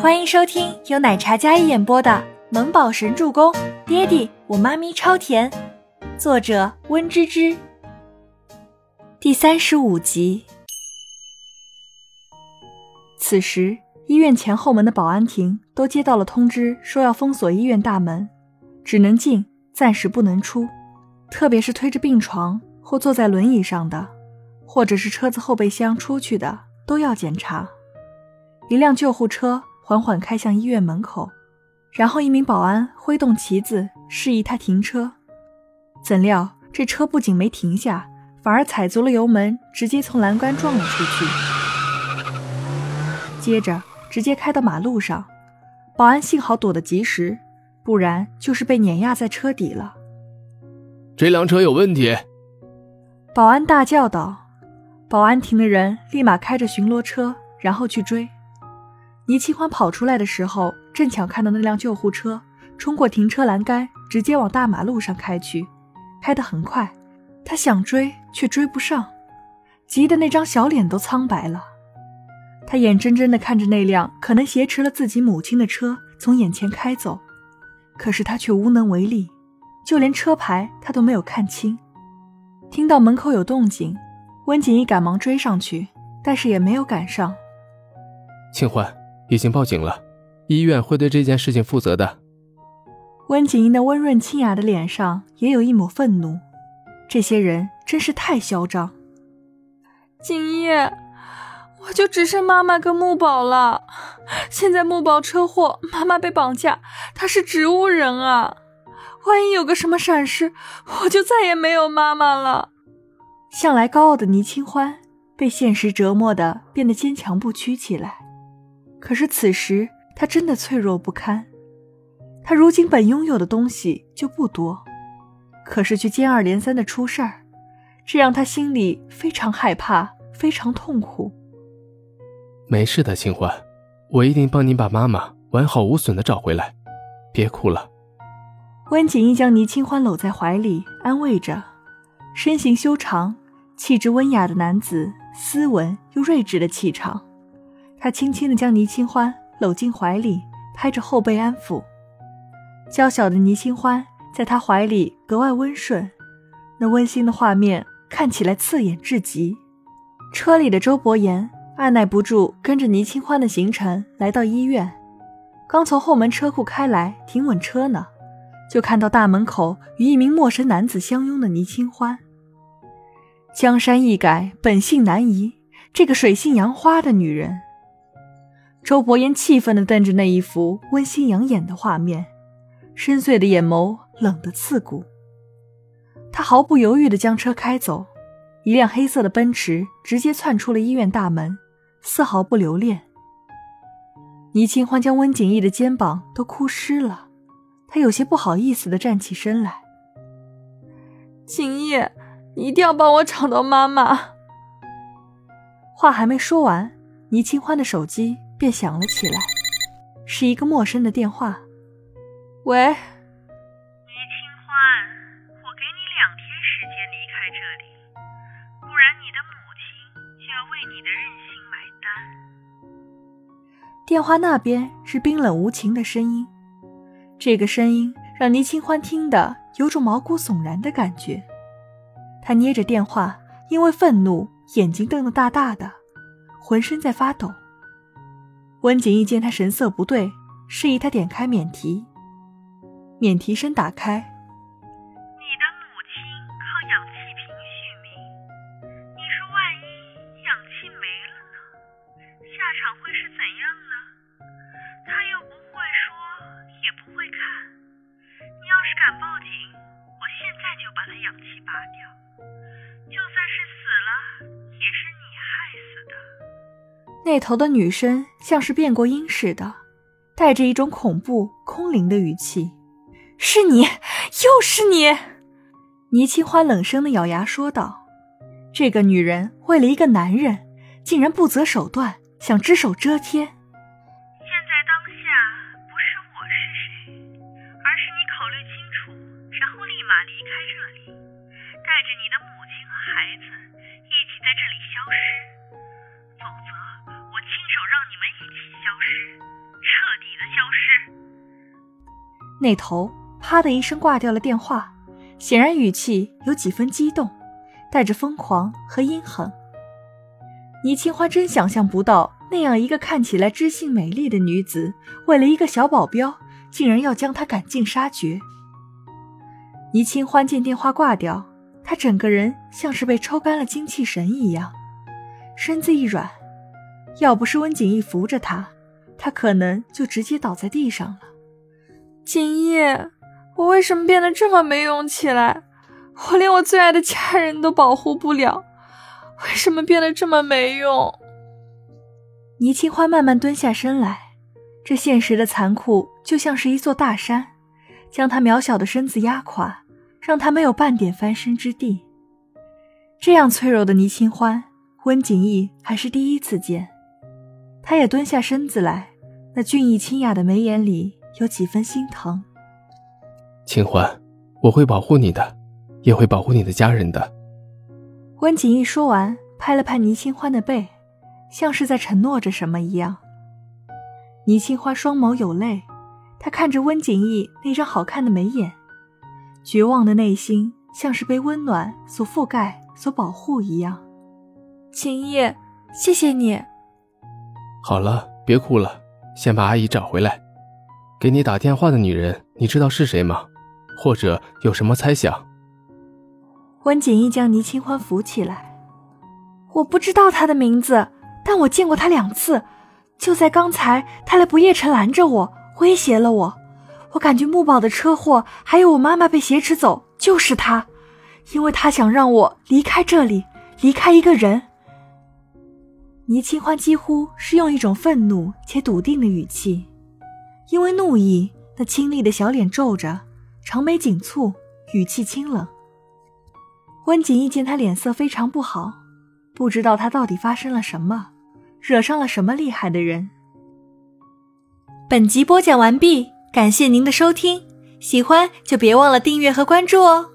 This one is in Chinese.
欢迎收听由奶茶加一演播的《萌宝神助攻》，爹地我妈咪超甜，作者温芝芝。第三十五集。此时，医院前后门的保安亭都接到了通知，说要封锁医院大门，只能进，暂时不能出。特别是推着病床或坐在轮椅上的，或者是车子后备箱出去的，都要检查。一辆救护车。缓缓开向医院门口，然后一名保安挥动旗子示意他停车。怎料这车不仅没停下，反而踩足了油门，直接从栏杆撞了出去。接着直接开到马路上，保安幸好躲得及时，不然就是被碾压在车底了。这辆车有问题！保安大叫道。保安亭的人立马开着巡逻车，然后去追。倪清欢跑出来的时候，正巧看到那辆救护车冲过停车栏杆，直接往大马路上开去，开得很快。他想追，却追不上，急得那张小脸都苍白了。他眼睁睁地看着那辆可能挟持了自己母亲的车从眼前开走，可是他却无能为力，就连车牌他都没有看清。听到门口有动静，温景逸赶忙追上去，但是也没有赶上。清欢。已经报警了，医院会对这件事情负责的。温景英那温润清雅的脸上也有一抹愤怒，这些人真是太嚣张。景逸，我就只剩妈妈跟木宝了，现在木宝车祸，妈妈被绑架，他是植物人啊，万一有个什么闪失，我就再也没有妈妈了。向来高傲的倪清欢被现实折磨的变得坚强不屈起来。可是此时他真的脆弱不堪，他如今本拥有的东西就不多，可是却接二连三的出事儿，这让他心里非常害怕，非常痛苦。没事的，清欢，我一定帮你把妈妈完好无损的找回来，别哭了。温景逸将倪清欢搂在怀里，安慰着。身形修长、气质温雅的男子，斯文又睿智的气场。他轻轻地将倪清欢搂进怀里，拍着后背安抚。娇小的倪清欢在他怀里格外温顺，那温馨的画面看起来刺眼至极。车里的周伯言按耐不住，跟着倪清欢的行程来到医院。刚从后门车库开来，停稳车呢，就看到大门口与一名陌生男子相拥的倪清欢。江山易改，本性难移，这个水性杨花的女人。周伯言气愤地瞪着那一幅温馨养眼的画面，深邃的眼眸冷得刺骨。他毫不犹豫地将车开走，一辆黑色的奔驰直接窜出了医院大门，丝毫不留恋。倪清欢将温景逸的肩膀都哭湿了，他有些不好意思地站起身来：“景逸，你一定要帮我找到妈妈。”话还没说完，倪清欢的手机。便响了起来，是一个陌生的电话。喂，倪清欢，我给你两天时间离开这里，不然你的母亲就要为你的任性买单。电话那边是冰冷无情的声音，这个声音让倪清欢听得有种毛骨悚然的感觉。他捏着电话，因为愤怒，眼睛瞪得大大的，浑身在发抖。温景逸见他神色不对，示意他点开免提。免提声打开。你的母亲靠氧气瓶续命，你说万一氧气没了呢？下场会是怎那头的女声像是变过音似的，带着一种恐怖空灵的语气：“是你，又是你！”倪清欢冷声的咬牙说道：“这个女人为了一个男人，竟然不择手段，想只手遮天。现在当下不是我是谁，而是你考虑清楚，然后立马离开这里，带着你的母亲和孩子一起在这里消失。”手让你们一起消失，彻底的消失？那头啪的一声挂掉了电话，显然语气有几分激动，带着疯狂和阴狠。倪清欢真想象不到，那样一个看起来知性美丽的女子，为了一个小保镖，竟然要将她赶尽杀绝。倪清欢见电话挂掉，她整个人像是被抽干了精气神一样，身子一软，要不是温景逸扶着他，他可能就直接倒在地上了。景逸，我为什么变得这么没用起来？我连我最爱的家人都保护不了。为什么变得这么没用？倪清欢慢慢蹲下身来，这现实的残酷就像是一座大山，将她渺小的身子压垮，让她没有半点翻身之地。这样脆弱的倪清欢，温景逸还是第一次见。他也蹲下身子来，那俊逸清雅的眉眼里有几分心疼。清欢，我会保护你的，也会保护你的家人的。温景逸说完，拍了拍倪清欢的背，像是在承诺着什么一样。倪清欢双眸有泪，她看着温景逸那张好看的眉眼，绝望的内心像是被温暖所覆盖、所保护一样。景逸，谢谢你。好了，别哭了，先把阿姨找回来。给你打电话的女人，你知道是谁吗？或者有什么猜想？温景逸将倪清欢扶起来。我不知道他的名字，但我见过他两次。就在刚才，他来不夜城拦着我，威胁了我。我感觉木宝的车祸，还有我妈妈被挟持走，就是他，因为他想让我离开这里，离开一个人。倪清欢几乎是用一种愤怒且笃定的语气，因为怒意，那清丽的小脸皱着，长眉紧蹙，语气清冷。温景逸见他脸色非常不好，不知道他到底发生了什么，惹上了什么厉害的人。本集播讲完毕，感谢您的收听，喜欢就别忘了订阅和关注哦。